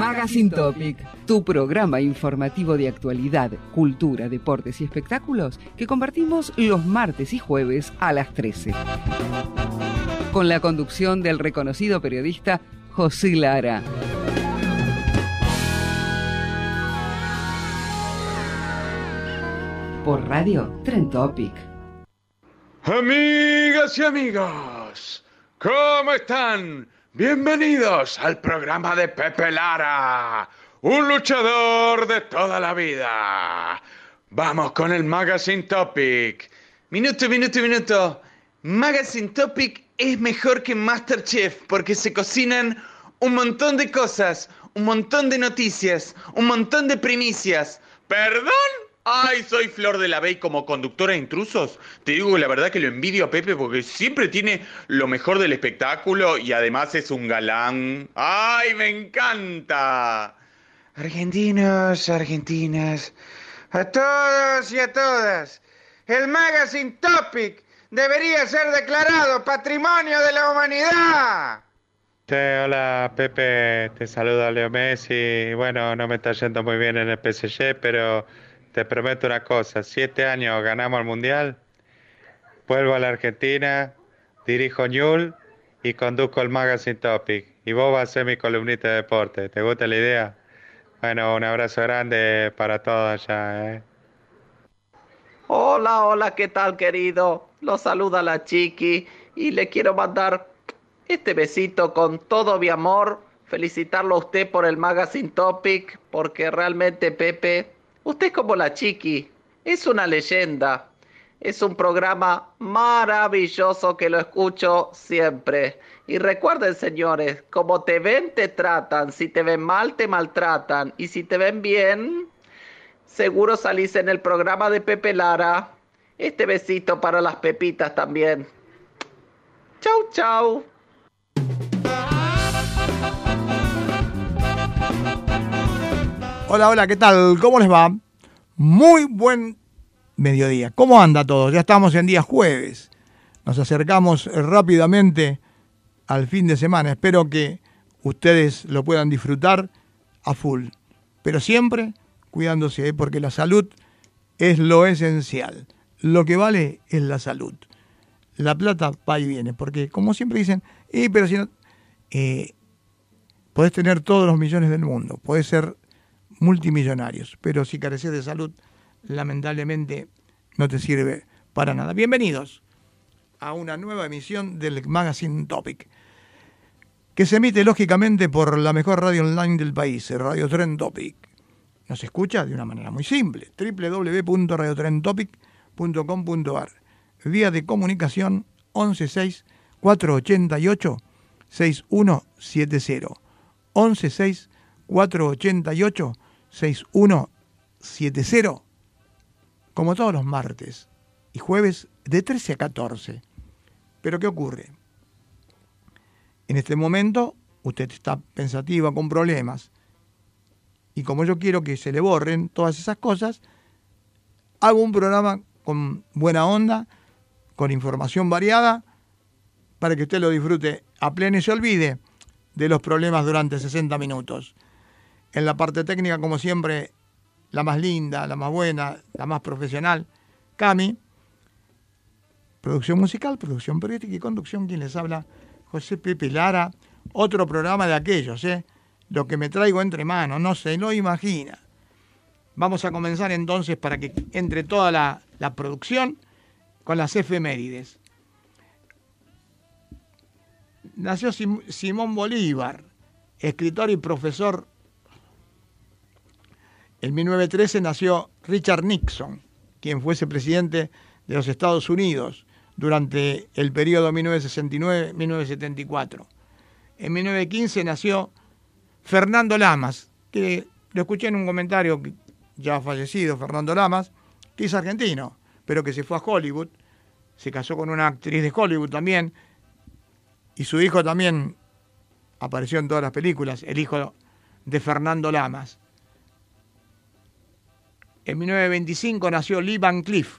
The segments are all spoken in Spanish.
Magazine Topic, tu programa informativo de actualidad, cultura, deportes y espectáculos que compartimos los martes y jueves a las 13. Con la conducción del reconocido periodista José Lara. Por radio Tren Topic. Amigas y amigos, ¿cómo están? Bienvenidos al programa de Pepe Lara, un luchador de toda la vida. Vamos con el Magazine Topic. Minuto, minuto, minuto. Magazine Topic es mejor que Masterchef porque se cocinan un montón de cosas, un montón de noticias, un montón de primicias. ¿Perdón? Ay, soy Flor de la Bey como conductora de intrusos. Te digo la verdad que lo envidio a Pepe porque siempre tiene lo mejor del espectáculo y además es un galán. Ay, me encanta. Argentinos, argentinas, a todos y a todas, el Magazine Topic debería ser declarado Patrimonio de la Humanidad. Sí, hola Pepe, te saluda Leo Messi. Bueno, no me está yendo muy bien en el PSG, pero te prometo una cosa, siete años ganamos el Mundial, vuelvo a la Argentina, dirijo Ñul y conduzco el Magazine Topic. Y vos vas a ser mi columnista de deporte. ¿Te gusta la idea? Bueno, un abrazo grande para todos allá. ¿eh? Hola, hola, ¿qué tal querido? Lo saluda la Chiqui y le quiero mandar este besito con todo mi amor. Felicitarlo a usted por el Magazine Topic, porque realmente Pepe Usted es como la chiqui, es una leyenda. Es un programa maravilloso que lo escucho siempre. Y recuerden, señores, como te ven, te tratan. Si te ven mal, te maltratan. Y si te ven bien, seguro salís en el programa de Pepe Lara. Este besito para las pepitas también. Chau, chau. Hola, hola, ¿qué tal? ¿Cómo les va? Muy buen mediodía. ¿Cómo anda todo? Ya estamos en día jueves. Nos acercamos rápidamente al fin de semana. Espero que ustedes lo puedan disfrutar a full. Pero siempre cuidándose, ¿eh? porque la salud es lo esencial. Lo que vale es la salud. La plata va y viene, porque como siempre dicen, eh, pero si no, eh, podés tener todos los millones del mundo, podés ser multimillonarios, pero si careces de salud, lamentablemente no te sirve para nada. Bienvenidos a una nueva emisión del Magazine Topic, que se emite lógicamente por la mejor radio online del país, Radio Tren Topic. Nos escucha de una manera muy simple, www.radiotrentopic.com.ar. Vía de comunicación 116 488 6170. 116 488 6170, como todos los martes y jueves de 13 a 14. Pero ¿qué ocurre? En este momento usted está pensativa con problemas y como yo quiero que se le borren todas esas cosas, hago un programa con buena onda, con información variada, para que usted lo disfrute a pleno y se olvide de los problemas durante 60 minutos. En la parte técnica, como siempre, la más linda, la más buena, la más profesional, Cami. Producción musical, producción periodística y conducción, quien les habla, José Pepe Lara. Otro programa de aquellos, ¿eh? Lo que me traigo entre manos, no se lo imagina. Vamos a comenzar entonces para que entre toda la, la producción con las efemérides. Nació Simón Bolívar, escritor y profesor en 1913 nació Richard Nixon, quien fuese presidente de los Estados Unidos durante el periodo 1969-1974. En 1915 nació Fernando Lamas, que lo escuché en un comentario ya fallecido, Fernando Lamas, que es argentino, pero que se fue a Hollywood, se casó con una actriz de Hollywood también, y su hijo también apareció en todas las películas, el hijo de Fernando Lamas. En 1925 nació Lee Van Cleef,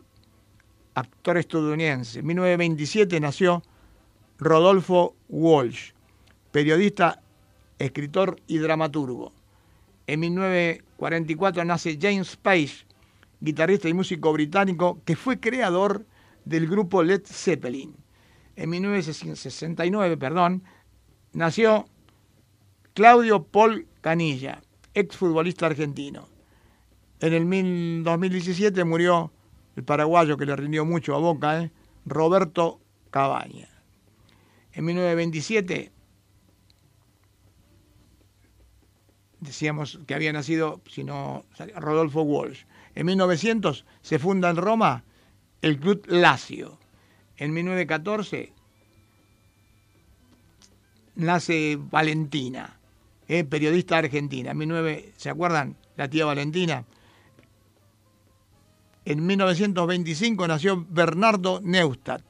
actor estadounidense. En 1927 nació Rodolfo Walsh, periodista, escritor y dramaturgo. En 1944 nace James Page, guitarrista y músico británico que fue creador del grupo Led Zeppelin. En 1969, perdón, nació Claudio Paul Canilla, exfutbolista argentino. En el 2017 murió el paraguayo que le rindió mucho a Boca, ¿eh? Roberto Cabaña. En 1927 decíamos que había nacido, sino Rodolfo Walsh. En 1900 se funda en Roma el Club Lazio. En 1914 nace Valentina, eh, periodista argentina. En 19, ¿Se acuerdan? La tía Valentina. En 1925 nació Bernardo Neustadt.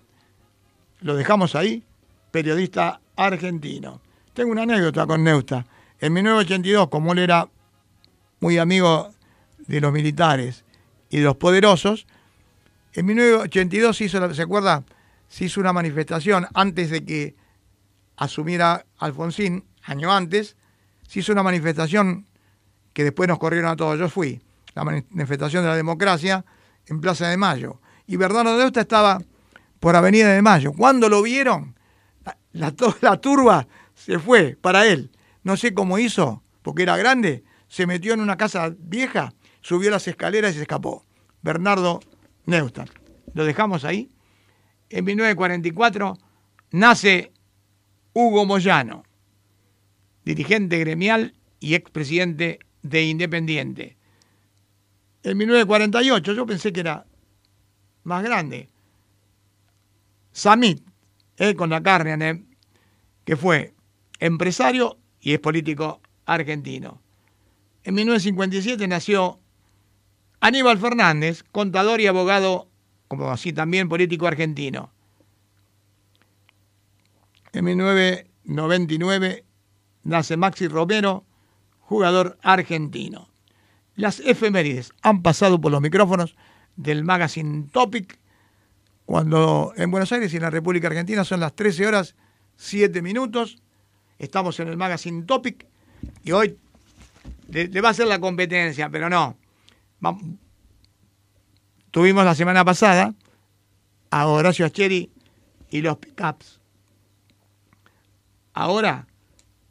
Lo dejamos ahí, periodista argentino. Tengo una anécdota con Neustadt. En 1982, como él era muy amigo de los militares y de los poderosos, en 1982 se hizo, ¿se acuerda? Se hizo una manifestación antes de que asumiera Alfonsín, año antes, se hizo una manifestación que después nos corrieron a todos. Yo fui, la manifestación de la democracia en Plaza de Mayo. Y Bernardo Deusta estaba por Avenida de Mayo. Cuando lo vieron, la, la turba se fue para él. No sé cómo hizo, porque era grande, se metió en una casa vieja, subió las escaleras y se escapó. Bernardo Neustadt. Lo dejamos ahí. En 1944 nace Hugo Moyano, dirigente gremial y expresidente de Independiente. En 1948 yo pensé que era más grande. Samit, eh, con la carne, que fue empresario y es político argentino. En 1957 nació Aníbal Fernández, contador y abogado, como así también político argentino. En 1999 nace Maxi Romero, jugador argentino. Las efemérides han pasado por los micrófonos del magazine Topic, cuando en Buenos Aires y en la República Argentina son las 13 horas 7 minutos. Estamos en el magazine Topic y hoy le, va a hacer la competencia, pero no. Tuvimos la semana pasada a Horacio Acheri y los pickups. Ahora,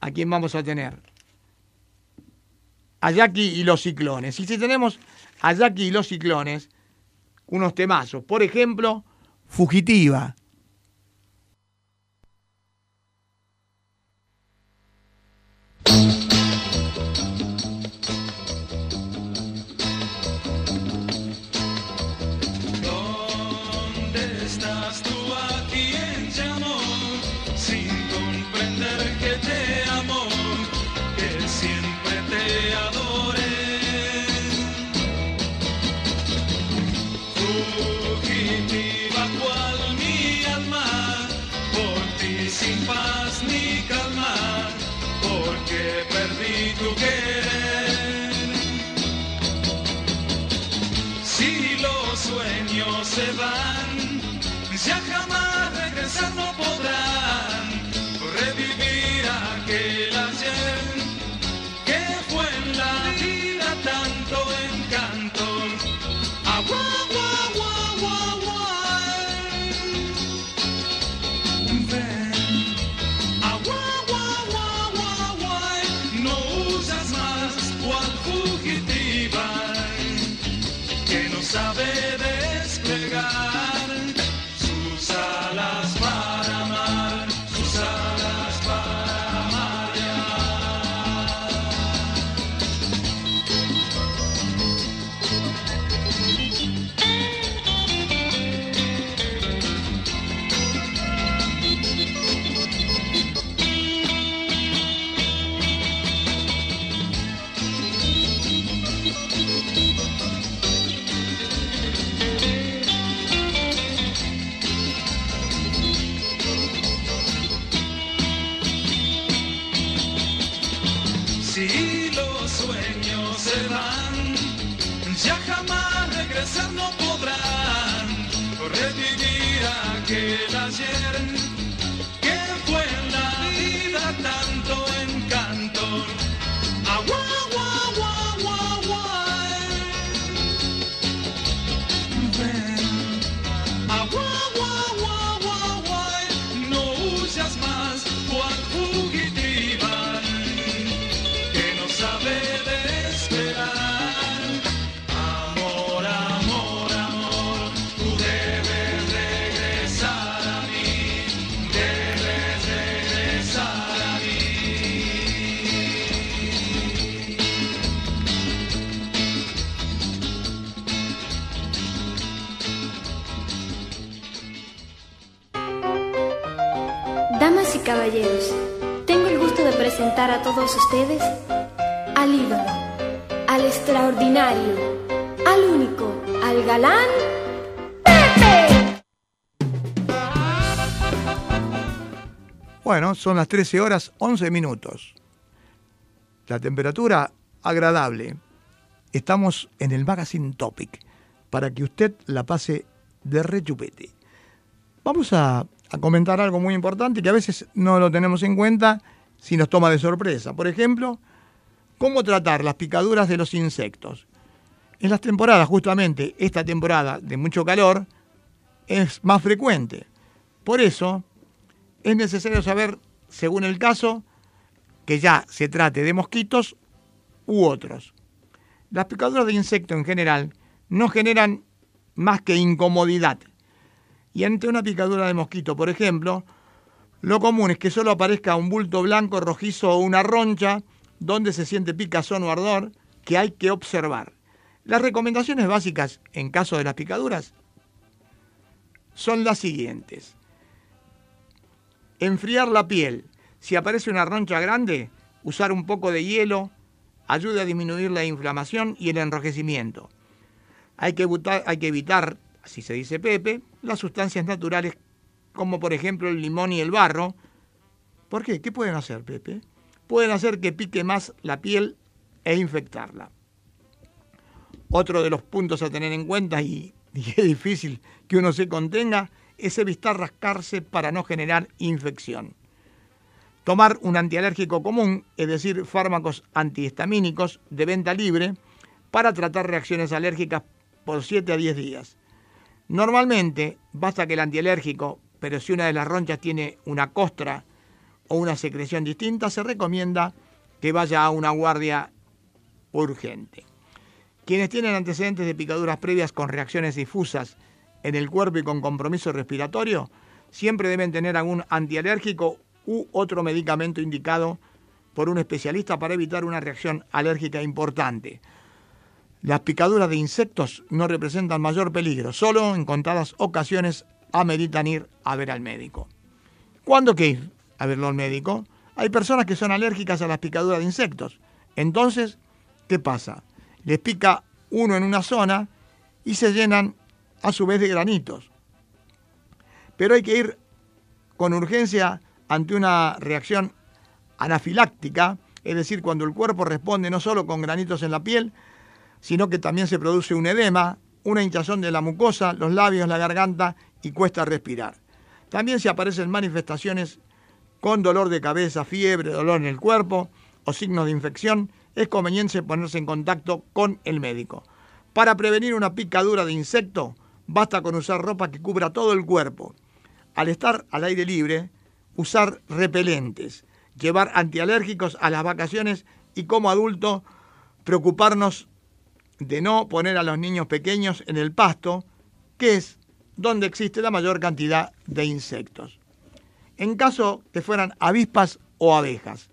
¿a quién vamos a tener? A Jackie y los ciclones. Y si tenemos a Jackie y los ciclones, unos temazos. Por ejemplo, Fugitiva, extraordinario, al único, al galán Pepe. Bueno, son las 13 horas 11 minutos. La temperatura agradable. Estamos en el Magazine Topic para que usted la pase de rechupete. Vamos a a comentar algo muy importante que a veces no lo tenemos en cuenta si nos toma de sorpresa. Por ejemplo, cómo tratar las picaduras de los insectos. En las temporadas, justamente esta temporada de mucho calor, es más frecuente. Por eso, es necesario saber, según el caso, que ya se trate de mosquitos u otros. Las picaduras de insectos en general no generan más que incomodidad y ante una picadura de mosquito, por ejemplo, lo común es que solo aparezca un bulto blanco, rojizo o una roncha donde se siente picazón o ardor que hay que observar. Las recomendaciones básicas en caso de las picaduras son las siguientes. Enfriar la piel. Si aparece una roncha grande, usar un poco de hielo ayuda a disminuir la inflamación y el enrojecimiento. Hay que, hay que evitar así se dice Pepe, las sustancias naturales como por ejemplo el limón y el barro. ¿Por qué? ¿Qué pueden hacer, Pepe? Pueden hacer que pique más la piel e infectarla. Otro de los puntos a tener en cuenta, y, y es difícil que uno se contenga, es evitar rascarse para no generar infección. Tomar un antialérgico común, es decir, fármacos antihistamínicos de venta libre, para tratar reacciones alérgicas por 7 a 10 días. Normalmente basta que el antialérgico, pero si una de las ronchas tiene una costra o una secreción distinta, se recomienda que vaya a una guardia urgente. Quienes tienen antecedentes de picaduras previas con reacciones difusas en el cuerpo y con compromiso respiratorio, siempre deben tener algún antialérgico u otro medicamento indicado por un especialista para evitar una reacción alérgica importante. Las picaduras de insectos no representan mayor peligro, solo en contadas ocasiones ameritan ir a ver al médico. ¿Cuándo que ir a verlo al médico? Hay personas que son alérgicas a las picaduras de insectos. Entonces, ¿qué pasa? Les pica uno en una zona y se llenan a su vez de granitos. Pero hay que ir con urgencia ante una reacción anafiláctica, es decir, cuando el cuerpo responde no solo con granitos en la piel, sino que también se produce un edema, una hinchazón de la mucosa, los labios, la garganta y cuesta respirar. También se aparecen manifestaciones con dolor de cabeza, fiebre, dolor en el cuerpo o signos de infección, es conveniente ponerse en contacto con el médico. Para prevenir una picadura de insecto, basta con usar ropa que cubra todo el cuerpo. Al estar al aire libre, usar repelentes, llevar antialérgicos a las vacaciones y como adulto preocuparnos de no poner a los niños pequeños en el pasto, que es donde existe la mayor cantidad de insectos. En caso que fueran avispas o abejas.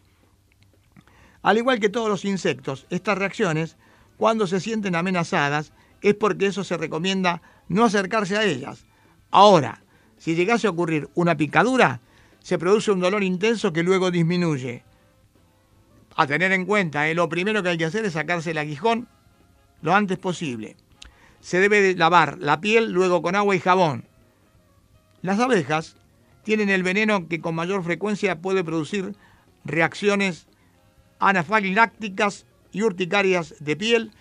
Al igual que todos los insectos, estas reacciones, cuando se sienten amenazadas, es porque eso se recomienda no acercarse a ellas. Ahora, si llegase a ocurrir una picadura, se produce un dolor intenso que luego disminuye. A tener en cuenta, eh, lo primero que hay que hacer es sacarse el aguijón lo antes posible. Se debe lavar la piel luego con agua y jabón. Las abejas tienen el veneno que con mayor frecuencia puede producir reacciones anafilácticas y urticarias de piel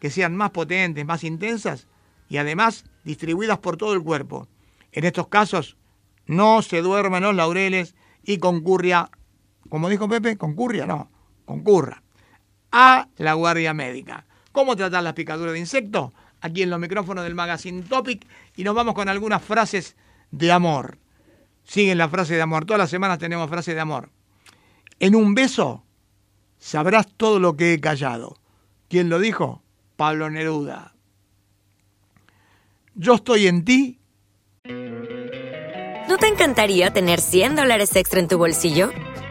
que sean más potentes, más intensas y además distribuidas por todo el cuerpo. En estos casos, no se duerman los laureles y concurria, como dijo Pepe, concurria, no, concurra a la guardia médica. ¿Cómo tratar las picaduras de insectos? Aquí en los micrófonos del Magazine Topic y nos vamos con algunas frases de amor. Siguen la frase de amor, todas las semanas tenemos frases de amor. En un beso sabrás todo lo que he callado. ¿Quién lo dijo? Pablo Neruda. Yo estoy en ti. ¿No te encantaría tener 100 dólares extra en tu bolsillo?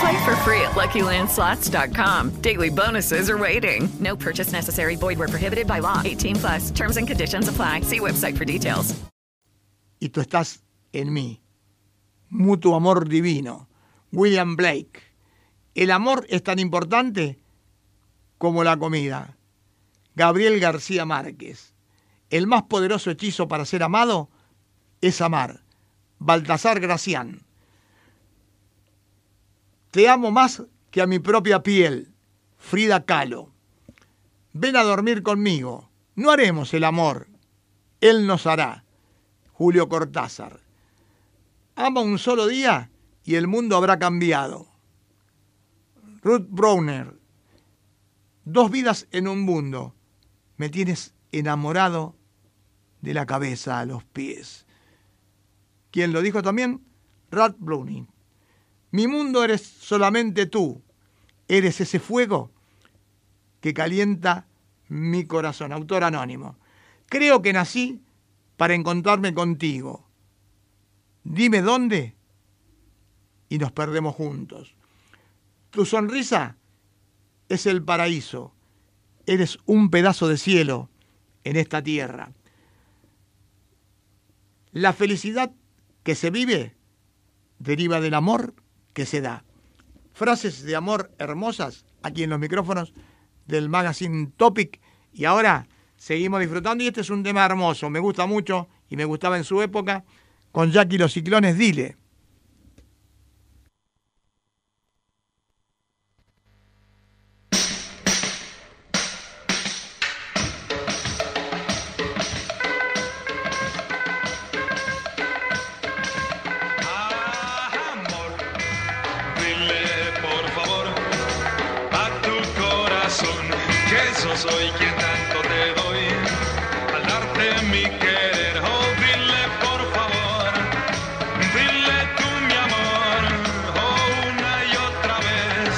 Play for free at LuckyLandSlots.com. Daily bonuses are waiting. No purchase necessary. Void where prohibited by law. 18 plus. Terms and conditions apply. See website for details. Y tú estás en mí. Mutuo amor divino. William Blake. El amor es tan importante como la comida. Gabriel García Márquez. El más poderoso hechizo para ser amado es amar. Baltasar Gracián. Te amo más que a mi propia piel. Frida Kahlo. Ven a dormir conmigo. No haremos el amor. Él nos hará. Julio Cortázar. Ama un solo día y el mundo habrá cambiado. Ruth Browner. Dos vidas en un mundo. Me tienes enamorado de la cabeza a los pies. ¿Quién lo dijo también? Rat Browning. Mi mundo eres solamente tú. Eres ese fuego que calienta mi corazón. Autor anónimo. Creo que nací para encontrarme contigo. Dime dónde y nos perdemos juntos. Tu sonrisa es el paraíso. Eres un pedazo de cielo en esta tierra. La felicidad que se vive deriva del amor que se da. Frases de amor hermosas aquí en los micrófonos del magazine Topic. Y ahora seguimos disfrutando y este es un tema hermoso. Me gusta mucho y me gustaba en su época con Jackie los ciclones. Dile. Mi querer. Oh, dile por favor, dile tú mi amor, oh, una y otra vez.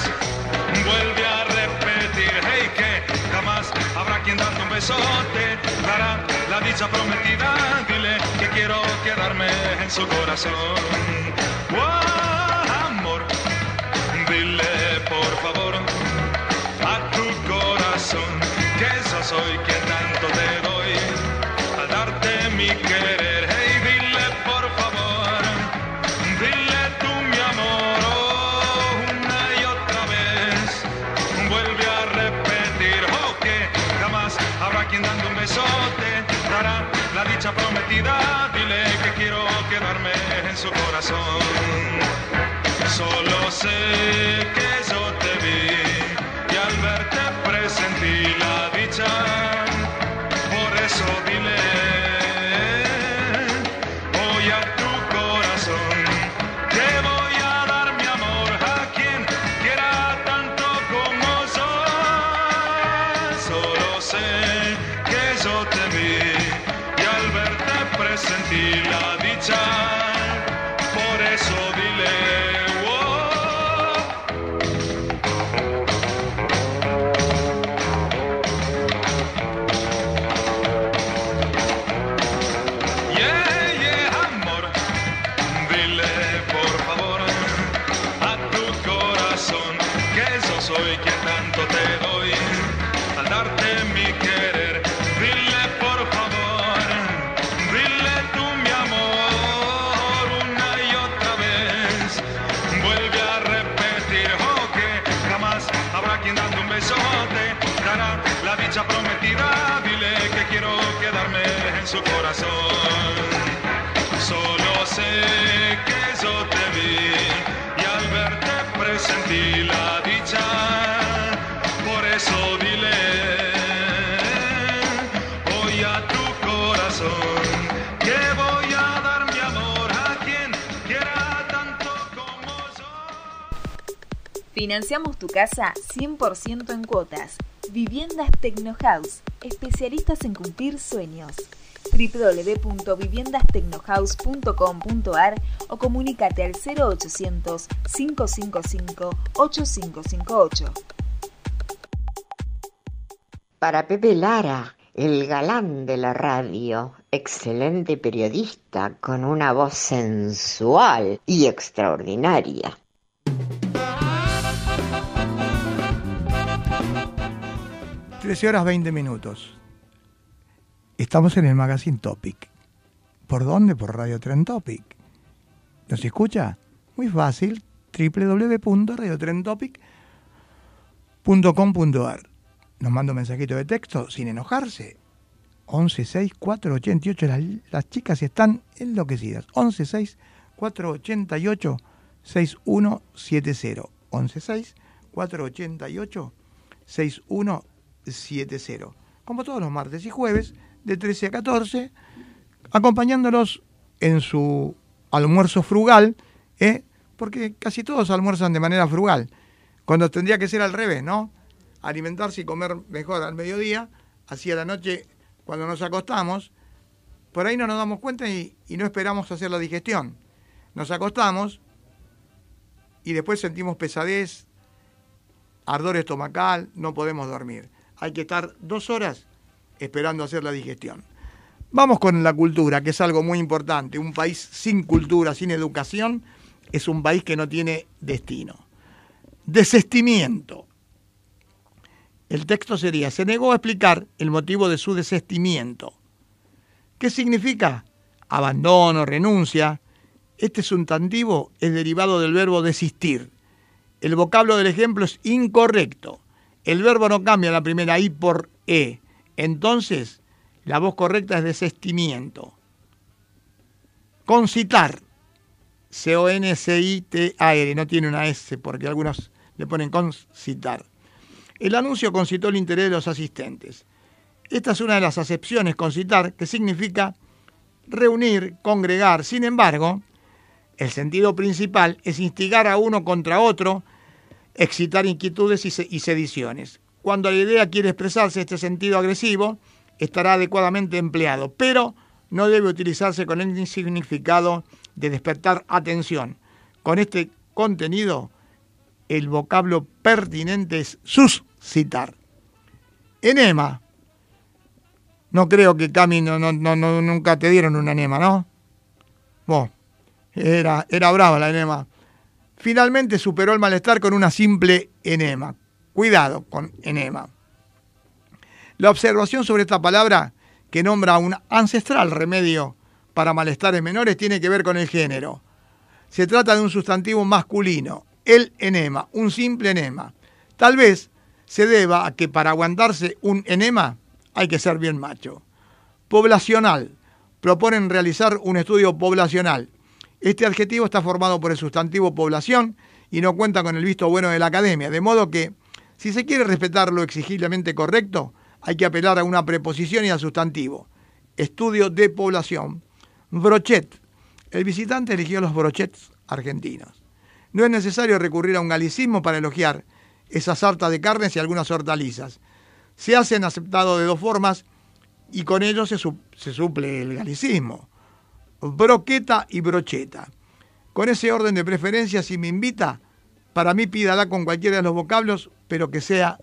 Vuelve a repetir, hey, que jamás habrá quien darte un besote dará la dicha prometida. Dile que quiero quedarme en su corazón. Amor. Dile por favor a tu corazón que yo soy quien sé que beso te dará la dicha prometida. Dile que quiero quedarme en su corazón. Solo sé que yo te vi y al verte presentí la dicha. Por eso Financiamos tu casa 100% en cuotas. Viviendas Tecnohouse, especialistas en cumplir sueños www.viviendastecnohouse.com.ar o comunícate al 0800 555 8558. Para Pepe Lara, el galán de la radio, excelente periodista con una voz sensual y extraordinaria. Trece horas 20 minutos. Estamos en el Magazine Topic. ¿Por dónde? Por Radio Tren Topic. ¿Nos escucha? Muy fácil, www.radiotrentopic.com.ar. Nos manda un mensajito de texto sin enojarse. 116488. Las, las chicas están enloquecidas. 116488 6170. 116488 6170. Como todos los martes y jueves, de 13 a 14, acompañándolos en su almuerzo frugal, ¿eh? porque casi todos almuerzan de manera frugal, cuando tendría que ser al revés, ¿no? Alimentarse y comer mejor al mediodía, así a la noche, cuando nos acostamos, por ahí no nos damos cuenta y, y no esperamos hacer la digestión. Nos acostamos y después sentimos pesadez, ardor estomacal, no podemos dormir. Hay que estar dos horas esperando hacer la digestión. Vamos con la cultura, que es algo muy importante. Un país sin cultura, sin educación, es un país que no tiene destino. Desestimiento. El texto sería, se negó a explicar el motivo de su desestimiento. ¿Qué significa? Abandono, renuncia. Este sustantivo es derivado del verbo desistir. El vocablo del ejemplo es incorrecto. El verbo no cambia la primera I por E. Entonces, la voz correcta es desestimiento. Concitar. C-O-N-C-I-T-A-R. No tiene una S porque algunos le ponen concitar. El anuncio concitó el interés de los asistentes. Esta es una de las acepciones, concitar, que significa reunir, congregar. Sin embargo, el sentido principal es instigar a uno contra otro, excitar inquietudes y sediciones. Cuando la idea quiere expresarse este sentido agresivo, estará adecuadamente empleado, pero no debe utilizarse con el significado de despertar atención. Con este contenido, el vocablo pertinente es suscitar. Enema. No creo que Cami no, no, no, nunca te dieron un enema, ¿no? Bueno, era, era brava la enema. Finalmente superó el malestar con una simple enema. Cuidado con enema. La observación sobre esta palabra, que nombra un ancestral remedio para malestares menores, tiene que ver con el género. Se trata de un sustantivo masculino, el enema, un simple enema. Tal vez se deba a que para aguantarse un enema hay que ser bien macho. Poblacional. Proponen realizar un estudio poblacional. Este adjetivo está formado por el sustantivo población y no cuenta con el visto bueno de la academia, de modo que, si se quiere respetar lo exigiblemente correcto, hay que apelar a una preposición y al sustantivo. Estudio de población. Brochet. El visitante eligió los brochets argentinos. No es necesario recurrir a un galicismo para elogiar esa sarta de carnes y algunas hortalizas. Se hacen aceptado de dos formas y con ello se, se suple el galicismo. Broqueta y brocheta. Con ese orden de preferencia, si me invita, para mí pídala con cualquiera de los vocablos, pero que sea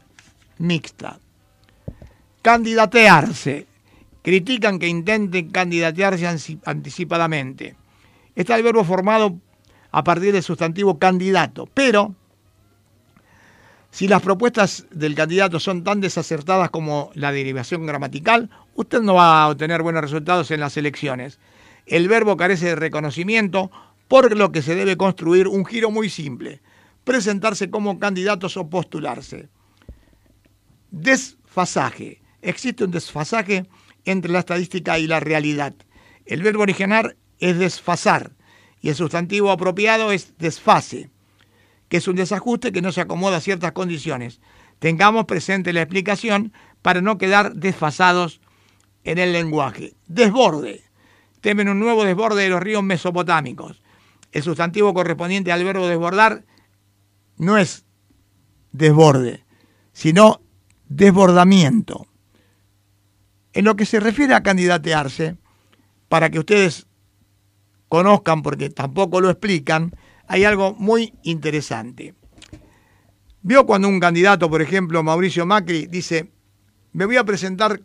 mixta. Candidatearse. Critican que intenten candidatearse anticipadamente. Está el verbo formado a partir del sustantivo candidato, pero Si las propuestas del candidato son tan desacertadas como la derivación gramatical, usted no va a obtener buenos resultados en las elecciones. El verbo carece de reconocimiento, por lo que se debe construir un giro muy simple, presentarse como candidatos o postularse. Desfasaje. Existe un desfasaje entre la estadística y la realidad. El verbo original es desfasar y el sustantivo apropiado es desfase, que es un desajuste que no se acomoda a ciertas condiciones. Tengamos presente la explicación para no quedar desfasados en el lenguaje. Desborde. Temen un nuevo desborde de los ríos mesopotámicos. El sustantivo correspondiente al verbo desbordar no es desborde, sino desbordamiento. En lo que se refiere a candidatearse, para que ustedes conozcan, porque tampoco lo explican, hay algo muy interesante. Vio cuando un candidato, por ejemplo, Mauricio Macri, dice, me voy a presentar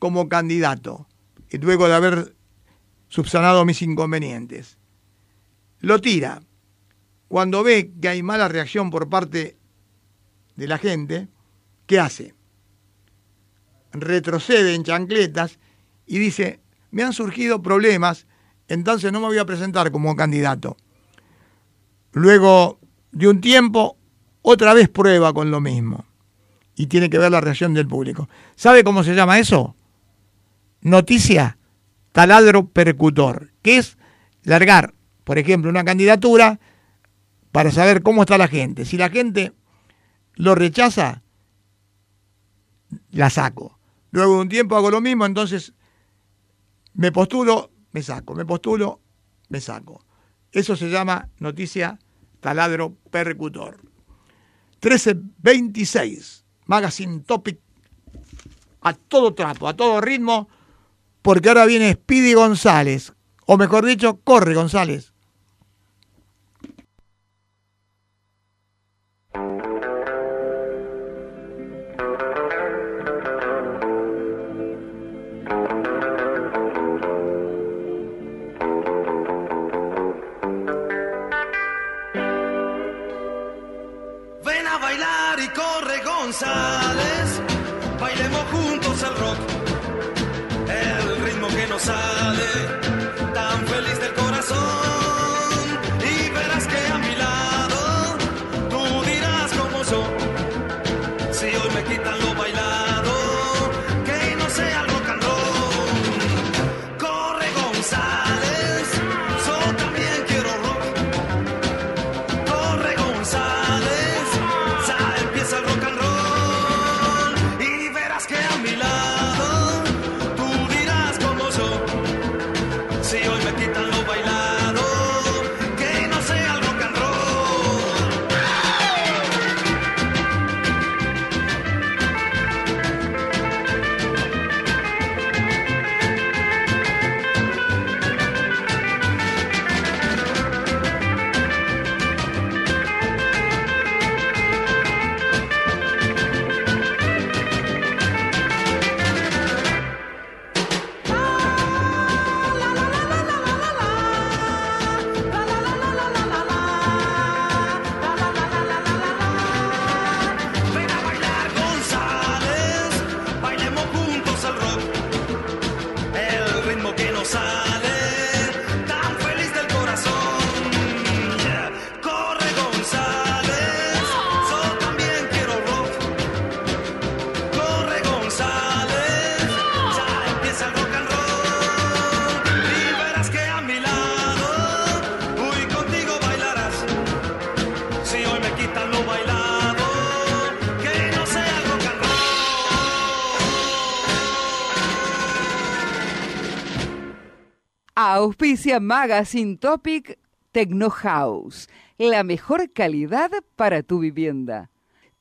como candidato, y luego de haber subsanado mis inconvenientes. Lo tira. Cuando ve que hay mala reacción por parte de la gente, ¿qué hace? Retrocede en chancletas y dice, me han surgido problemas, entonces no me voy a presentar como candidato. Luego de un tiempo, otra vez prueba con lo mismo. Y tiene que ver la reacción del público. ¿Sabe cómo se llama eso? Noticia taladro percutor, que es largar, por ejemplo, una candidatura para saber cómo está la gente. Si la gente lo rechaza, la saco. Luego de un tiempo hago lo mismo, entonces me postulo, me saco, me postulo, me saco. Eso se llama noticia taladro percutor. 1326, Magazine Topic, a todo trapo, a todo ritmo, porque ahora viene Speedy González, o mejor dicho, corre González. Auspicia Magazine Topic Techno House, la mejor calidad para tu vivienda.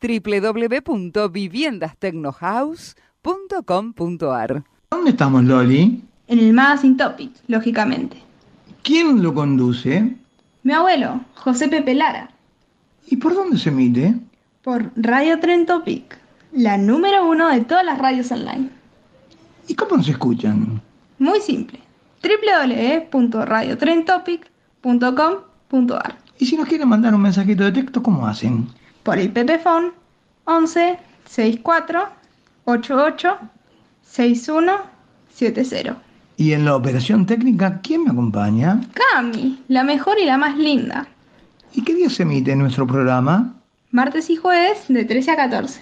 www.viviendastechnohouse.com.ar ¿Dónde estamos, Loli? En el Magazine Topic, lógicamente. ¿Quién lo conduce? Mi abuelo, José Pepe Lara, ¿Y por dónde se emite? por Radio Tren Topic, la número uno de todas las radios online. ¿Y cómo nos escuchan? Muy simple. www.radiotrentopic.com.ar Y si nos quieren mandar un mensajito de texto, ¿cómo hacen? por el Pepefon 11 64 88 6170. Y en la operación técnica, ¿quién me acompaña? Cami, la mejor y la más linda. ¿Y qué día se emite nuestro programa? Martes y jueves de 13 a 14.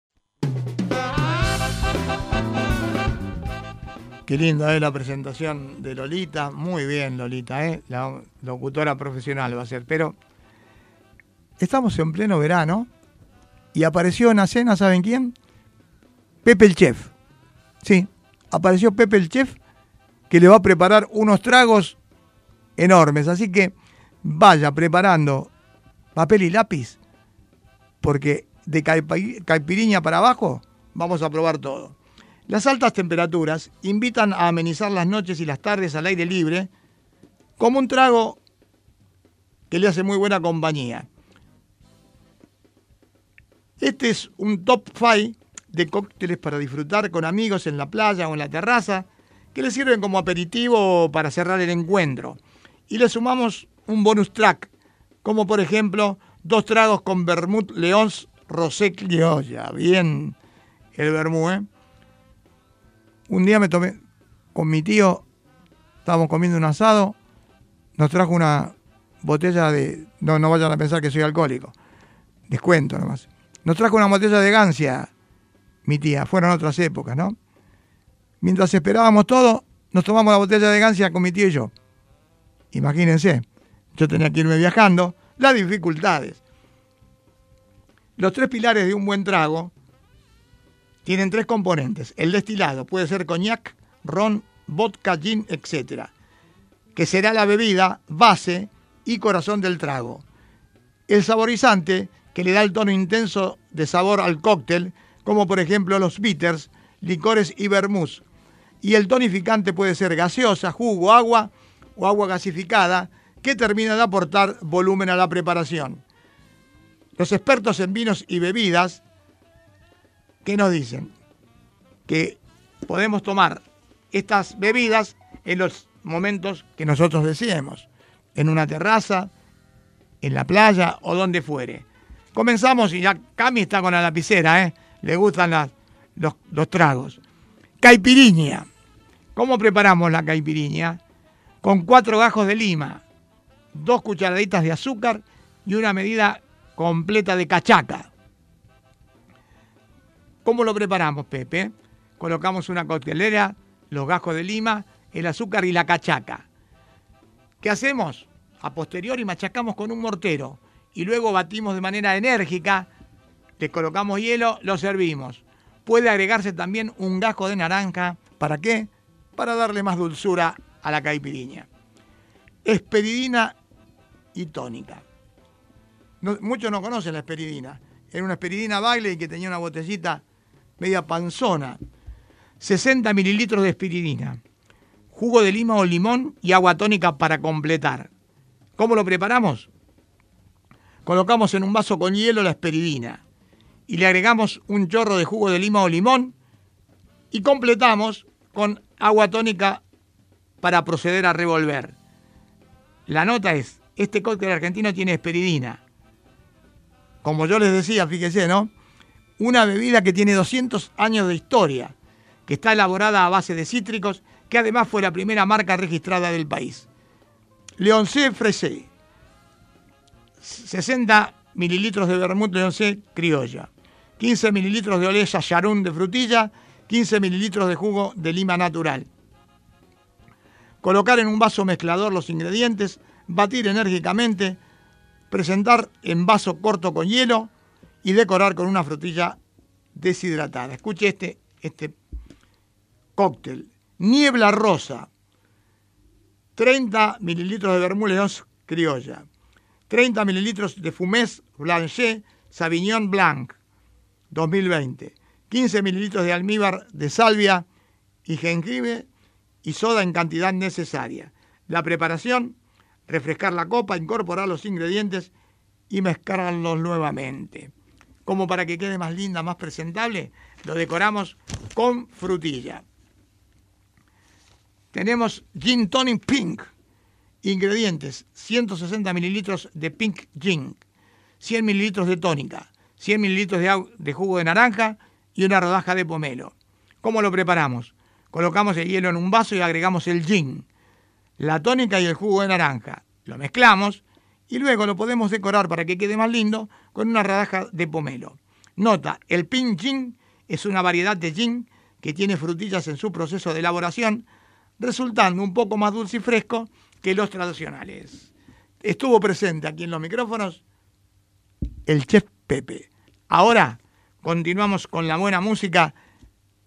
Qué linda es la presentación de Lolita. Muy bien, Lolita, ¿eh? la locutora profesional va a ser. Pero estamos en pleno verano y apareció en la cena, ¿saben quién? Pepe el Chef. Sí, apareció Pepe el Chef que le va a preparar unos tragos enormes. Así que vaya preparando papel y lápiz, porque de caipi- caipiriña para abajo vamos a probar todo. Las altas temperaturas invitan a amenizar las noches y las tardes al aire libre como un trago que le hace muy buena compañía. Este es un top 5 de cócteles para disfrutar con amigos en la playa o en la terraza que le sirven como aperitivo para cerrar el encuentro. Y le sumamos un bonus track, como por ejemplo dos tragos con vermut león rosé criolla. Bien el vermú, ¿eh? Un día me tomé con mi tío, estábamos comiendo un asado, nos trajo una botella de. No, no vayan a pensar que soy alcohólico. Descuento nomás. Nos trajo una botella de gancia, mi tía. Fueron otras épocas, ¿no? Mientras esperábamos todo, nos tomamos la botella de gancia con mi tío y yo. Imagínense, yo tenía que irme viajando, las dificultades. Los tres pilares de un buen trago tienen tres componentes. El destilado puede ser coñac, ron, vodka, gin, etc. Que será la bebida, base y corazón del trago. El saborizante, que le da el tono intenso de sabor al cóctel, como por ejemplo los bitters, licores y vermouth. Y el tonificante puede ser gaseosa, jugo, agua o agua gasificada, que termina de aportar volumen a la preparación. Los expertos en vinos y bebidas ¿qué nos dicen? Que podemos tomar estas bebidas en los momentos que nosotros deseemos, en una terraza, en la playa o donde fuere. Comenzamos y ya Cami está con la lapicera, ¿eh? le gustan los, los tragos. Caipiriña. ¿Cómo preparamos la caipiriña? Con cuatro gajos de lima, dos cucharaditas de azúcar y una medida completa de cachaca. ¿Cómo lo preparamos, Pepe? Colocamos una coctelera, los gajos de lima, el azúcar y la cachaca. ¿Qué hacemos? A posteriori machacamos con un mortero y luego batimos de manera enérgica, le colocamos hielo, lo servimos. Puede agregarse también un gajo de naranja. ¿Para qué? Para darle más dulzura a la caipiriña. Esperidina y tónica. Muchos no conocen la esperidina. Era una esperidina baile que tenía una botellita media panzona. 60 mililitros de esperidina. Jugo de lima o limón y agua tónica para completar. ¿Cómo lo preparamos? Colocamos en un vaso con hielo la esperidina y le agregamos un chorro de jugo de lima o limón y completamos con agua tónica para proceder a revolver. La nota es, este cóctel argentino tiene esperidina. Como yo les decía, fíjese, ¿no? Una bebida que tiene 200 años de historia, que está elaborada a base de cítricos, que además fue la primera marca registrada del país. Leoncé Fresé, 60 mililitros de vermut leoncé criolla, 15 mililitros de olea charún de frutilla, 15 mililitros de jugo de lima natural. Colocar en un vaso mezclador los ingredientes, batir enérgicamente, presentar en vaso corto con hielo y decorar con una frutilla deshidratada. Escuche este, este cóctel. Niebla rosa, 30 mililitros de vermut leoncé criolla, 30 mililitros de Fumés Blanchet Savignon Blanc 2020, 15 mililitros de almíbar de salvia y jengibre y soda en cantidad necesaria. La preparación, refrescar la copa, incorporar los ingredientes y mezclarlos nuevamente. Como para que quede más linda, más presentable, lo decoramos con frutilla. Tenemos Gin Tonic Pink. Ingredientes: 160 mililitros de Pink Gin, 100 mililitros de tónica, 100 mililitros de, de jugo de naranja y una rodaja de pomelo. ¿Cómo lo preparamos? Colocamos el hielo en un vaso y agregamos el gin, la tónica y el jugo de naranja. Lo mezclamos y luego lo podemos decorar para que quede más lindo con una rodaja de pomelo. Nota, el Pink Gin es una variedad de gin que tiene frutillas en su proceso de elaboración, resultando un poco más dulce y fresco que los tradicionales. Estuvo presente aquí en los micrófonos el chef Pepe. Ahora continuamos con la buena música.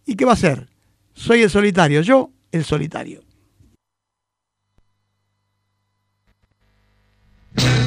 ¿Y qué va a ser? Soy el solitario, yo el solitario. Yeah.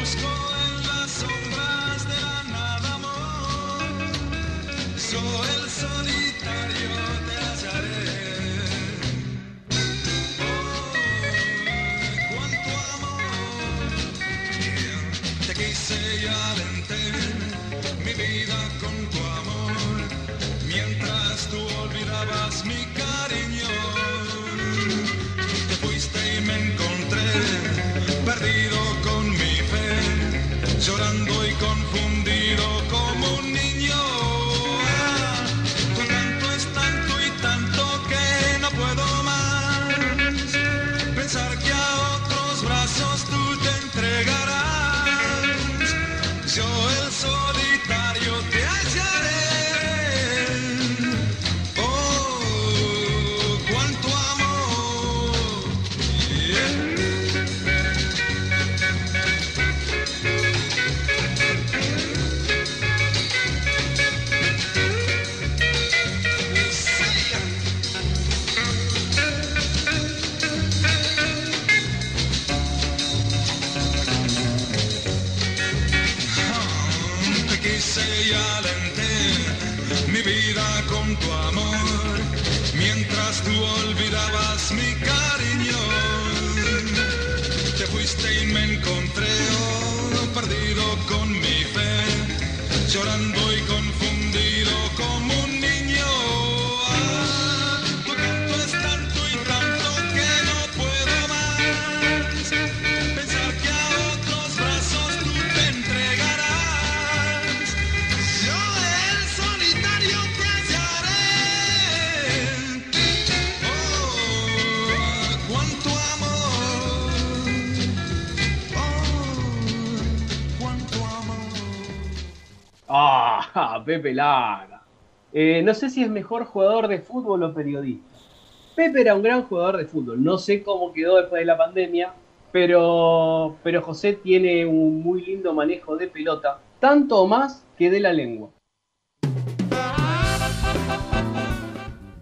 busco en las sombras Pepe Lara. Eh, no sé si es mejor jugador de fútbol o periodista. Pepe era un gran jugador de fútbol. No sé cómo quedó después de la pandemia, pero, pero José tiene un muy lindo manejo de pelota, tanto más que de la lengua.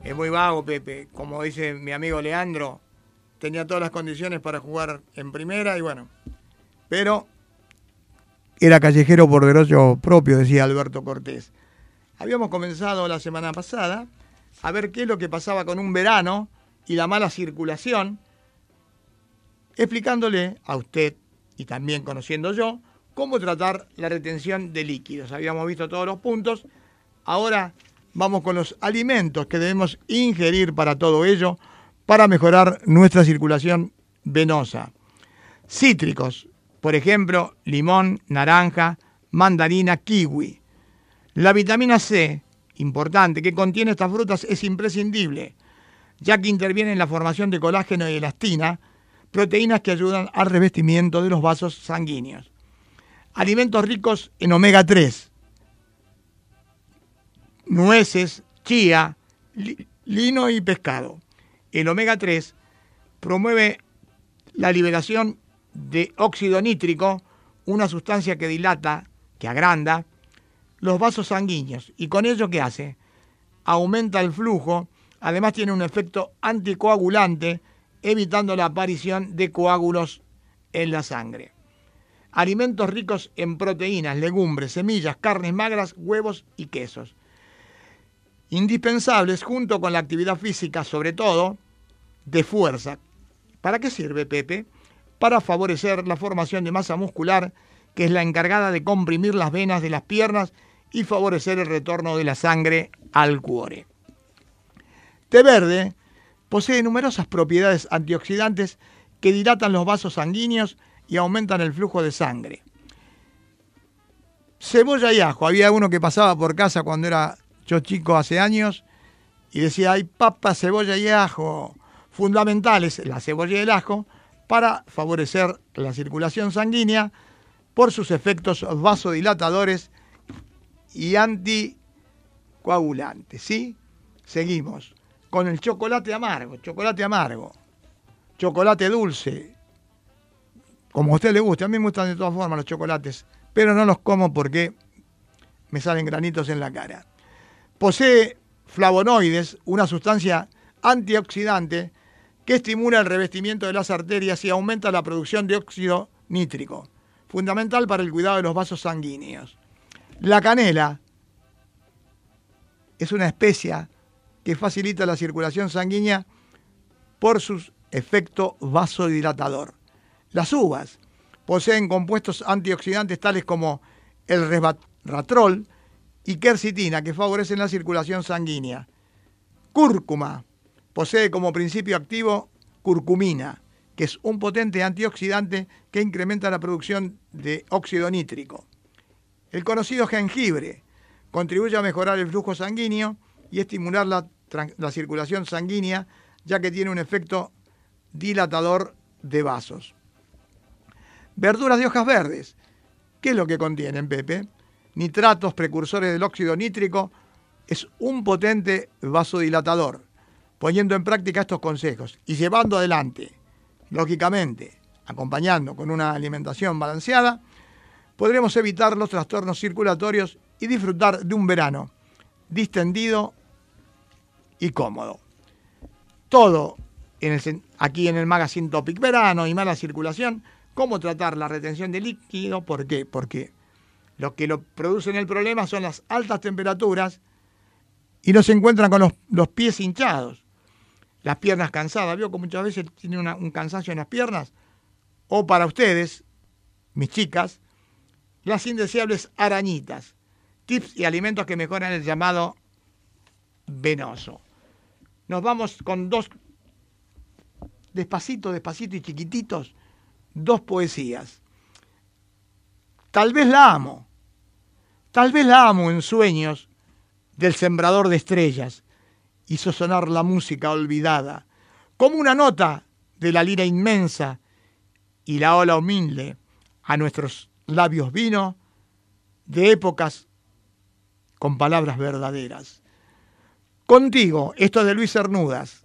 Es muy vago, Pepe. Como dice mi amigo Leandro, tenía todas las condiciones para jugar en primera y bueno. Pero era callejero por derecho propio, decía Alberto Cortés. Habíamos comenzado la semana pasada a ver qué es lo que pasaba con un verano y la mala circulación, explicándole a usted y también conociendo yo, cómo tratar la retención de líquidos. Habíamos visto todos los puntos. Ahora vamos con los alimentos que debemos ingerir para todo ello, para mejorar nuestra circulación venosa. Cítricos, por ejemplo, limón, naranja, mandarina, kiwi. La vitamina C, importante, que contiene estas frutas es imprescindible, ya que interviene en la formación de colágeno y elastina, proteínas que ayudan al revestimiento de los vasos sanguíneos. Alimentos ricos en omega 3, nueces, chía, li- lino y pescado. El omega 3 promueve la liberación de óxido nítrico, una sustancia que dilata, que agranda los vasos sanguíneos. ¿Y con ello qué hace? Aumenta el flujo, además tiene un efecto anticoagulante, evitando la aparición de coágulos en la sangre. Alimentos ricos en proteínas, legumbres, semillas, carnes magras, huevos y quesos. Indispensables junto con la actividad física, sobre todo de fuerza. ¿Para qué sirve, Pepe? Para favorecer la formación de masa muscular, que es la encargada de comprimir las venas de las piernas y favorecer el retorno de la sangre al cuore. Té verde posee numerosas propiedades antioxidantes que dilatan los vasos sanguíneos y aumentan el flujo de sangre. Cebolla y ajo. Había uno que pasaba por casa cuando era yo chico hace años y decía, hay papa, cebolla y ajo. Fundamentales la cebolla y el ajo para favorecer la circulación sanguínea por sus efectos vasodilatadores y anticoagulantes. ¿sí? Seguimos con el chocolate amargo, chocolate amargo, chocolate dulce, como a usted le guste. A mí me gustan de todas formas los chocolates, pero no los como porque me salen granitos en la cara. Posee flavonoides, una sustancia antioxidante que estimula el revestimiento de las arterias y aumenta la producción de óxido nítrico, fundamental para el cuidado de los vasos sanguíneos. La canela es una especia que facilita la circulación sanguínea por su efecto vasodilatador. Las uvas poseen compuestos antioxidantes tales como el resveratrol y quercitina que favorecen la circulación sanguínea. Cúrcuma posee como principio activo curcumina, que es un potente antioxidante que incrementa la producción de óxido nítrico. El conocido jengibre contribuye a mejorar el flujo sanguíneo y estimular la, circulación sanguínea, ya que tiene un efecto dilatador de vasos. Verduras de hojas verdes. ¿Qué es lo que contienen, Pepe? Nitratos, precursores del óxido nítrico, es un potente vasodilatador. Poniendo en práctica estos consejos y llevando adelante, lógicamente, acompañando con una alimentación balanceada, podremos evitar los trastornos circulatorios y disfrutar de un verano distendido y cómodo. Todo aquí en el Magazine Topic Verano y mala circulación, cómo tratar la retención de líquido, ¿por qué? Porque lo que lo producen el problema son las altas temperaturas y no se encuentran con los, los pies hinchados, las piernas cansadas. Veo que muchas veces tiene una- un cansancio en las piernas. O para ustedes, mis chicas, las indeseables arañitas. Tips y alimentos que mejoran el llamado venoso. Nos vamos con dos, despacito, despacito y chiquititos, dos poesías. Tal vez la amo, tal vez la amo en sueños del sembrador de estrellas. Hizo sonar la música olvidada, como una nota de la lira inmensa y la ola humilde a nuestros labios vino de épocas con palabras verdaderas. Contigo, esto es de Luis Cernudas.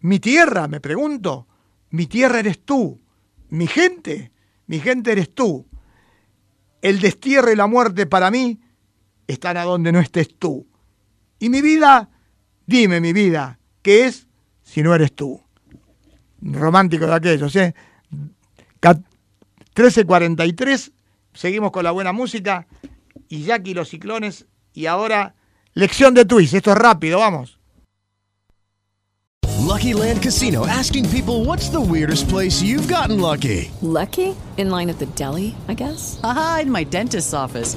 Mi tierra, me pregunto, mi tierra eres tú, mi gente, mi gente eres tú. El destierro y la muerte para mí están a donde no estés tú. Y mi vida, dime mi vida, ¿qué es si no eres tú? Romántico de aquellos, ¿eh? Ca- 13.43, seguimos con la buena música y Jackie los ciclones y ahora lección de twist, esto es rápido, vamos. Lucky Land Casino asking people what's the weirdest place you've gotten lucky? Lucky? In line at the deli, I guess? Aha, in my dentist's office.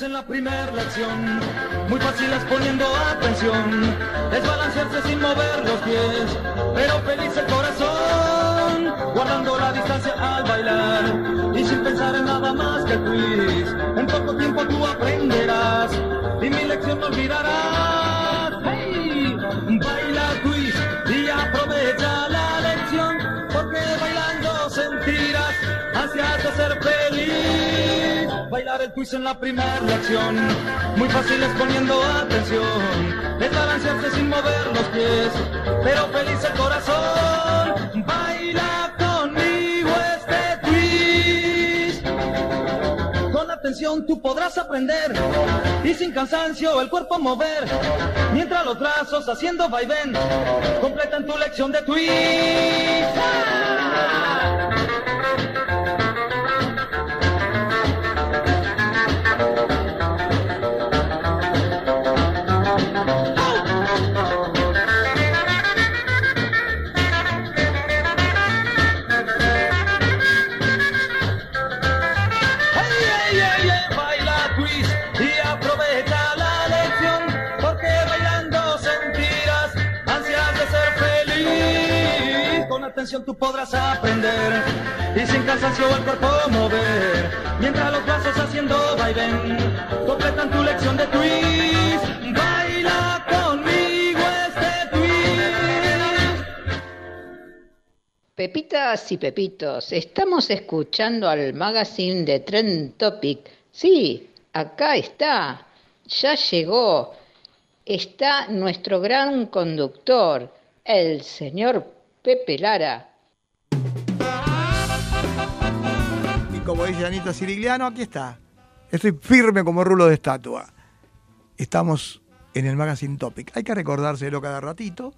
En la primera lección, muy fácil es poniendo atención. Es balancearse sin mover los pies, pero feliz el corazón. Guardando la distancia al bailar y sin pensar en nada más que el twist. En poco tiempo tú aprenderás y mi lección no olvidarás. Bailar el twist en la primera lección, muy fácil es poniendo atención. Es balancearse sin mover los pies, pero feliz el corazón. Baila conmigo este twist. Con atención tú podrás aprender y sin cansancio el cuerpo mover. Mientras los brazos haciendo vaivén completan tu lección de twist. Tú podrás aprender y sin cansancio el cuerpo mover, mientras los brazos haciendo vaivén completan tu lección de twist. Baila conmigo este twist. Pepitas y pepitos, estamos escuchando al magazine de Trend Topic. Sí, acá está, ya llegó. Está nuestro gran conductor, el señor Pepe Lara. Y como dice Anita Sirigliano, aquí está. Estoy firme como rulo de estatua. Estamos en el Magazine Topic. Hay que recordárselo cada ratito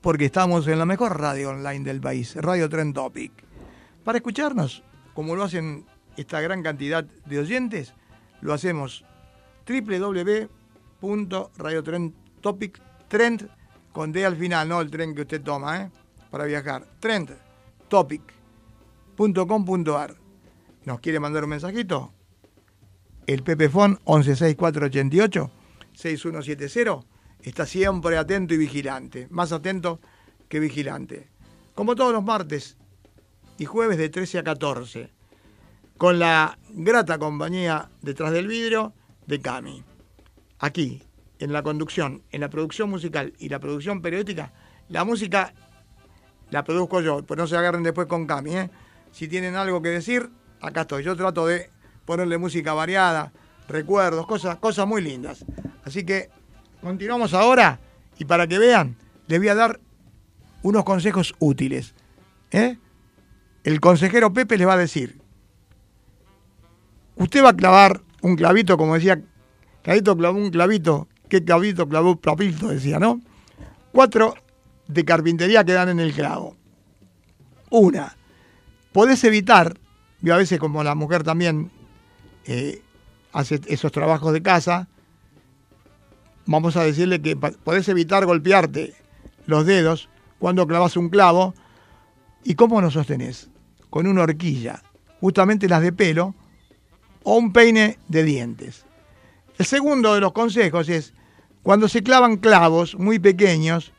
porque estamos en la mejor radio online del país, Radio Trend Topic. Para escucharnos, como lo hacen esta gran cantidad de oyentes, lo hacemos www.radiotrendtopic trend con D al final, no el tren que usted toma, ¿eh? Para viajar. trendtopic.com.ar. ¿Nos quiere mandar un mensajito? El Pepefon 116488 6170 está siempre atento y vigilante, más atento que vigilante. Como todos los martes y jueves de 13 a 14, con la grata compañía detrás del vidrio de Cami. Aquí, en la conducción, en la producción musical y la producción periodística, la música la produzco yo, pues no se agarren después con Cami. ¿eh? Si tienen algo que decir, acá estoy. Yo trato de ponerle música variada, recuerdos, cosas, cosas muy lindas. Así que continuamos ahora y para que vean, les voy a dar unos consejos útiles. ¿eh? El consejero Pepe les va a decir, usted va a clavar un clavito, como decía, Clavito clavó un clavito, ¿qué clavito clavó papito? Decía, ¿no? Cuatro de carpintería que dan en el clavo. Una, podés evitar, y a veces como la mujer también eh, hace esos trabajos de casa, vamos a decirle que podés evitar golpearte los dedos cuando clavas un clavo. ¿Y cómo lo sostenés? Con una horquilla, justamente las de pelo, o un peine de dientes. El segundo de los consejos es, cuando se clavan clavos muy pequeños,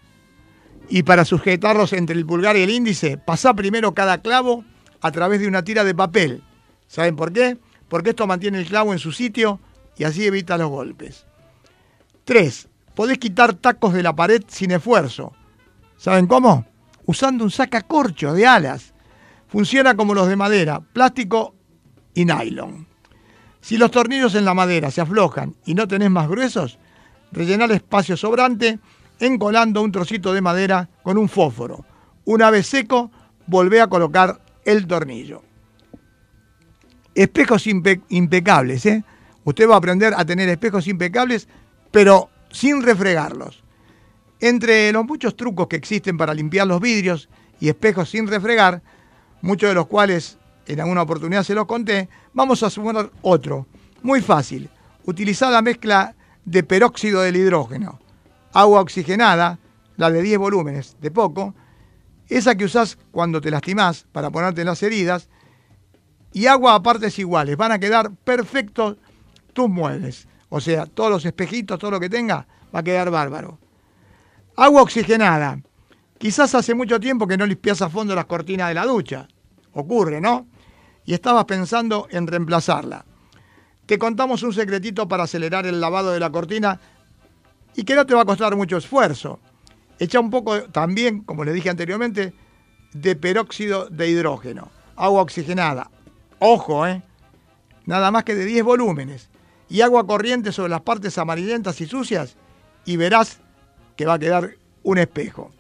y para sujetarlos entre el pulgar y el índice, pasá primero cada clavo a través de una tira de papel. ¿Saben por qué? Porque esto mantiene el clavo en su sitio y así evita los golpes. 3. Podés quitar tacos de la pared sin esfuerzo. ¿Saben cómo? Usando un sacacorcho de alas. Funciona como los de madera, plástico y nylon. Si los tornillos en la madera se aflojan y no tenés más gruesos, rellená el espacio sobrante encolando un trocito de madera con un fósforo. Una vez seco, volvé a colocar el tornillo. Espejos impe- impecables, ¿eh? Usted va a aprender a tener espejos impecables, pero sin refregarlos. Entre los muchos trucos que existen para limpiar los vidrios y espejos sin refregar, muchos de los cuales en alguna oportunidad se los conté, vamos a sumar otro. Muy fácil. Utilizar la mezcla de peróxido del hidrógeno, agua oxigenada, la de 10 volúmenes, de poco, esa que usás cuando te lastimás para ponerte en las heridas, y agua a partes iguales. Van a quedar perfectos tus muebles. O sea, todos los espejitos, todo lo que tenga, va a quedar bárbaro. Agua oxigenada. Quizás hace mucho tiempo que no limpias a fondo las cortinas de la ducha. Ocurre, ¿no? Y estabas pensando en reemplazarla. Te contamos un secretito para acelerar el lavado de la cortina y que no te va a costar mucho esfuerzo. Echa un poco también, como les dije anteriormente, de peróxido de hidrógeno. Agua oxigenada. Ojo, ¿eh? Nada más que de 10 volúmenes. Y agua corriente sobre las partes amarillentas y sucias y verás que va a quedar un espejo.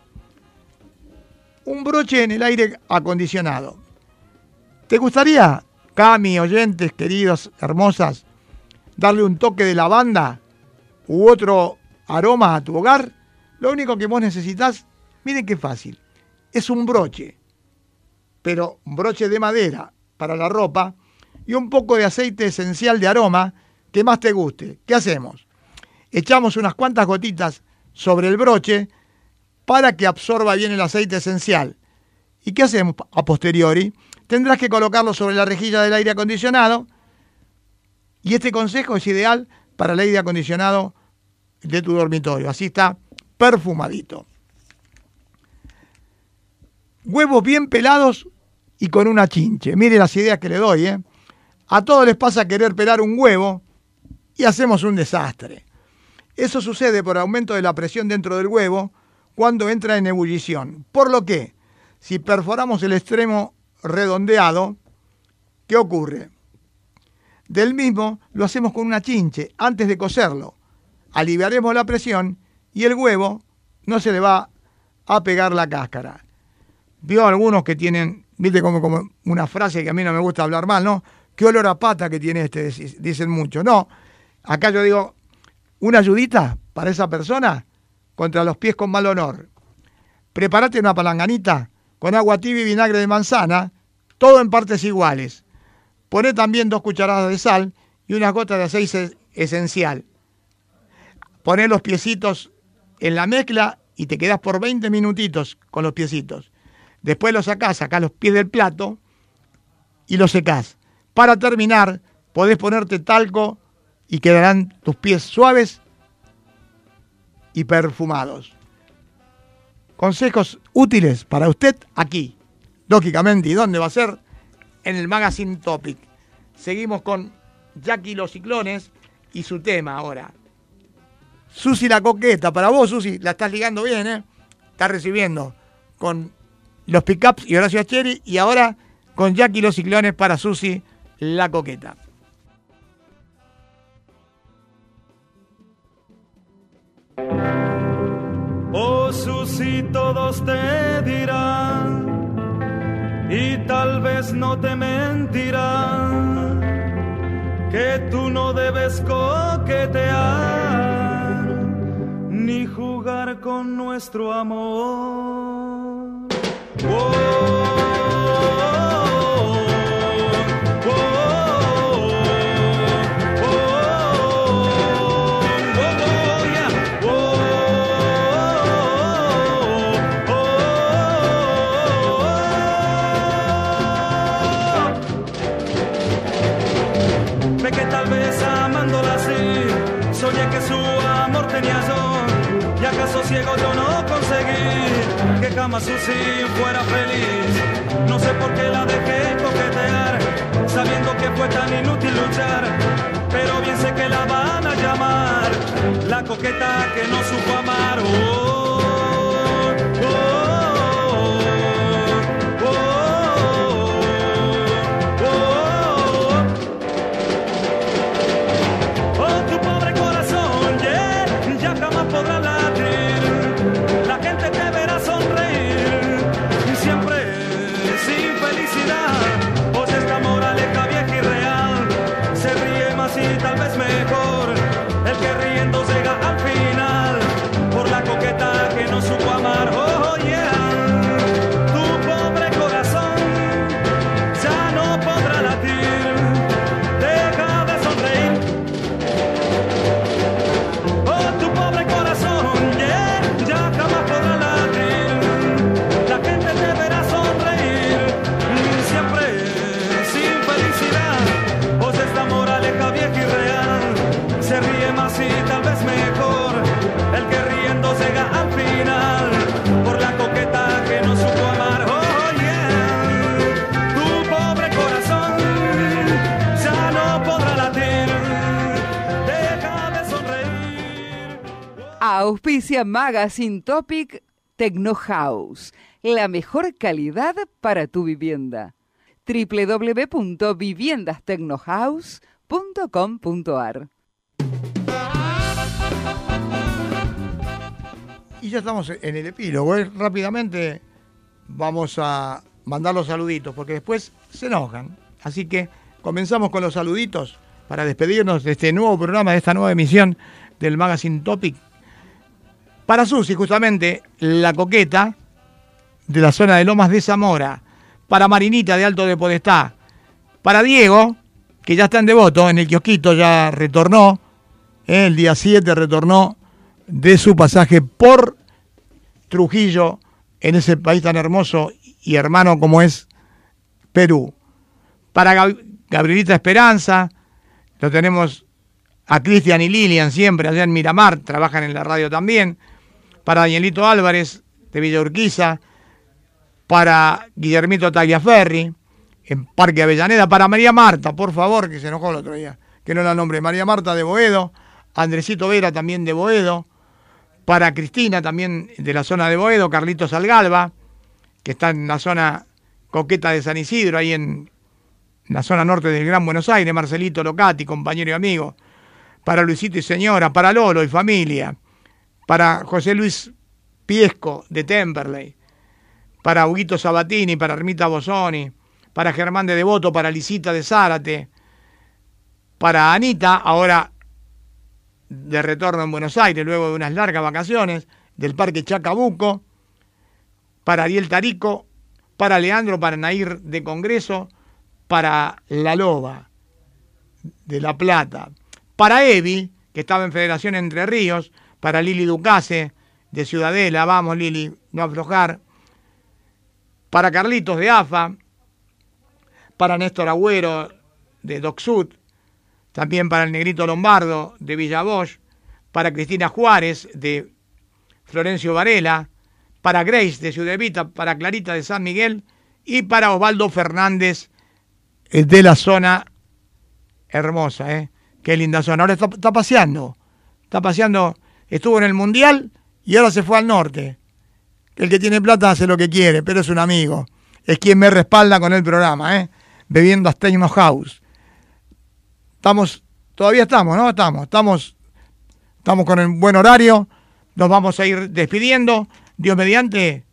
Un broche en el aire acondicionado. ¿Te gustaría, Cami, oyentes, queridos, hermosas, darle un toque de lavanda u otro aroma a tu hogar? Lo único que vos necesitas, miren qué fácil, es un broche, pero un broche de madera para la ropa y un poco de aceite esencial de aroma que más te guste. ¿Qué hacemos? Echamos unas cuantas gotitas sobre el broche para que absorba bien el aceite esencial. ¿Y qué hacemos a posteriori? Tendrás que colocarlo sobre la rejilla del aire acondicionado y este consejo es ideal para el aire acondicionado de tu dormitorio. Así está perfumadito. Huevos bien pelados y con una chinche. Mire las ideas que le doy, ¿eh? A todos les pasa querer pelar un huevo y hacemos un desastre. Eso sucede por aumento de la presión dentro del huevo cuando entra en ebullición. Por lo que, si perforamos el extremo redondeado, ¿qué ocurre? Del mismo lo hacemos con una chinche antes de cocerlo. Aliviaremos la presión y el huevo no se le va a pegar la cáscara. Vio algunos que tienen, viste como, como una frase que a mí no me gusta hablar mal, ¿no? ¿Qué olor a pata que tiene este? Dicen mucho. No, acá yo digo, una ayudita para esa persona contra los pies con mal honor. Prepárate una palanganita con agua tibia y vinagre de manzana, todo en partes iguales. Poné también dos cucharadas de sal y unas gotas de aceite esencial. Poné los piecitos en la mezcla y te quedas por 20 minutitos con los piecitos. Después los sacás, sacás los pies del plato y los secás. Para terminar, podés ponerte talco y quedarán tus pies suaves y perfumados. Consejos útiles para usted aquí, lógicamente. ¿Y dónde va a ser? En el Magazine Topic. Seguimos con Jackie los Ciclones y su tema ahora. Susi la coqueta, para vos Susi, la estás ligando bien, ¿eh? Estás recibiendo con los pickups y Horacio Acheri y ahora con Jackie los Ciclones para Susi la coqueta. Oh Susi, todos te dirán y tal vez no te mentirán que tú no debes coquetear ni jugar con nuestro amor. Oh, que tal vez amándola así, soñé que su amor tenía. Acaso ciego yo no conseguí que jamás Susi fuera feliz. No sé por qué la dejé coquetear, sabiendo que fue tan inútil luchar. Pero bien sé que la van a llamar la coqueta que no supo amar. Oh, Auspicia Magazine Topic Tecno House. La mejor calidad para tu vivienda. www.viviendastecnohouse.com.ar Y ya estamos en el epílogo. ¿eh? Rápidamente vamos a mandar los saluditos, porque después se enojan. Así que comenzamos con los saluditos para despedirnos de este nuevo programa, de esta nueva emisión del Magazine Topic. Para Susi, justamente, la coqueta de la zona de Lomas de Zamora. Para Marinita de Alto de Podestá. Para Diego, que ya está en devoto, en el kiosquito ya retornó. ¿eh? El día 7 retornó de su pasaje por Trujillo, en ese país tan hermoso y hermano como es Perú. Para Gab- Gabrielita Esperanza, lo tenemos a Cristian y Lilian siempre allá en Miramar, trabajan en la radio también. Para Danielito Álvarez de Villa Urquiza, para Guillermito Tagliaferri en Parque Avellaneda, para María Marta, por favor, que se enojó el otro día, que no la nombre, María Marta de Boedo, Andresito Vera también de Boedo, para Cristina también de la zona de Boedo, Carlitos Algalba, que está en la zona coqueta de San Isidro, ahí en la zona norte del Gran Buenos Aires, Marcelito Locati, compañero y amigo, para Luisito y señora, para Lolo y familia, para José Luis Piesco de Temperley, para Huguito Sabatini, para Ermita Bosoni, para Germán de Devoto, para Lisita de Zárate, para Anita, ahora de retorno en Buenos Aires, luego de unas largas vacaciones, del Parque Chacabuco, para Ariel Tarico, para Leandro, para Nair de Congreso, para La Loba de La Plata, para Evi, que estaba en Federación Entre Ríos, para Lili Ducase de Ciudadela, vamos Lili, no aflojar, para Carlitos de AFA, para Néstor Agüero de Docsud, también para el Negrito Lombardo de Villa Bosch, para Cristina Juárez de Florencio Varela, para Grace de Ciudad Evita, para Clarita de San Miguel. Y para Osvaldo Fernández eh, de la zona hermosa, ¿eh? Qué linda zona. Ahora está paseando, está paseando, estuvo en el Mundial y ahora se fue al norte. El que tiene plata hace lo que quiere, pero es un amigo. Es quien me respalda con el programa, ¿eh? Bebiendo Techno House. Estamos, todavía estamos, ¿no? Estamos, estamos, estamos con el buen horario. Nos vamos a ir despidiendo. Dios mediante,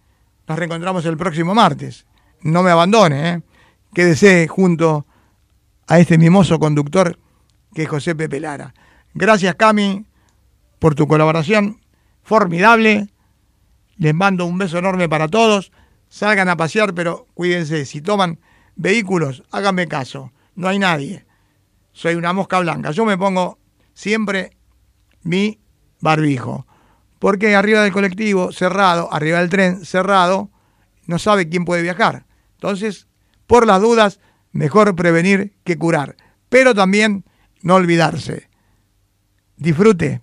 nos reencontramos el próximo martes. No me abandone, ¿eh? Quédese junto a este mimoso conductor que es José Pepe Lara. Gracias, Cami, por tu colaboración formidable. Les mando un beso enorme para todos. Salgan a pasear, pero cuídense. Si toman vehículos, háganme caso. No hay nadie. Soy una mosca blanca. Yo me pongo siempre mi barbijo. Porque arriba del colectivo cerrado, arriba del tren cerrado, no sabe quién puede viajar. Entonces, por las dudas, mejor prevenir que curar. Pero también no olvidarse. Disfrute,